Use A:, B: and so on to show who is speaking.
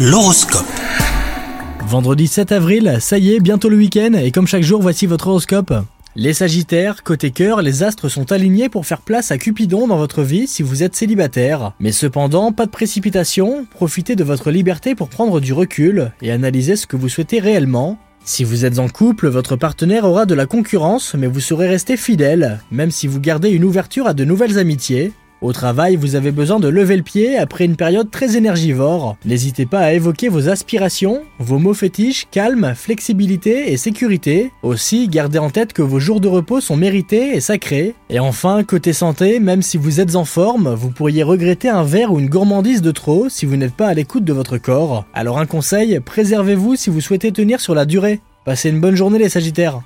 A: L'horoscope.
B: Vendredi 7 avril, ça y est, bientôt le week-end, et comme chaque jour, voici votre horoscope. Les Sagittaires, côté cœur, les astres sont alignés pour faire place à Cupidon dans votre vie si vous êtes célibataire. Mais cependant, pas de précipitation, profitez de votre liberté pour prendre du recul et analyser ce que vous souhaitez réellement. Si vous êtes en couple, votre partenaire aura de la concurrence, mais vous saurez rester fidèle, même si vous gardez une ouverture à de nouvelles amitiés. Au travail, vous avez besoin de lever le pied après une période très énergivore. N'hésitez pas à évoquer vos aspirations, vos mots fétiches, calme, flexibilité et sécurité. Aussi, gardez en tête que vos jours de repos sont mérités et sacrés. Et enfin, côté santé, même si vous êtes en forme, vous pourriez regretter un verre ou une gourmandise de trop si vous n'êtes pas à l'écoute de votre corps. Alors un conseil, préservez-vous si vous souhaitez tenir sur la durée. Passez une bonne journée les Sagittaires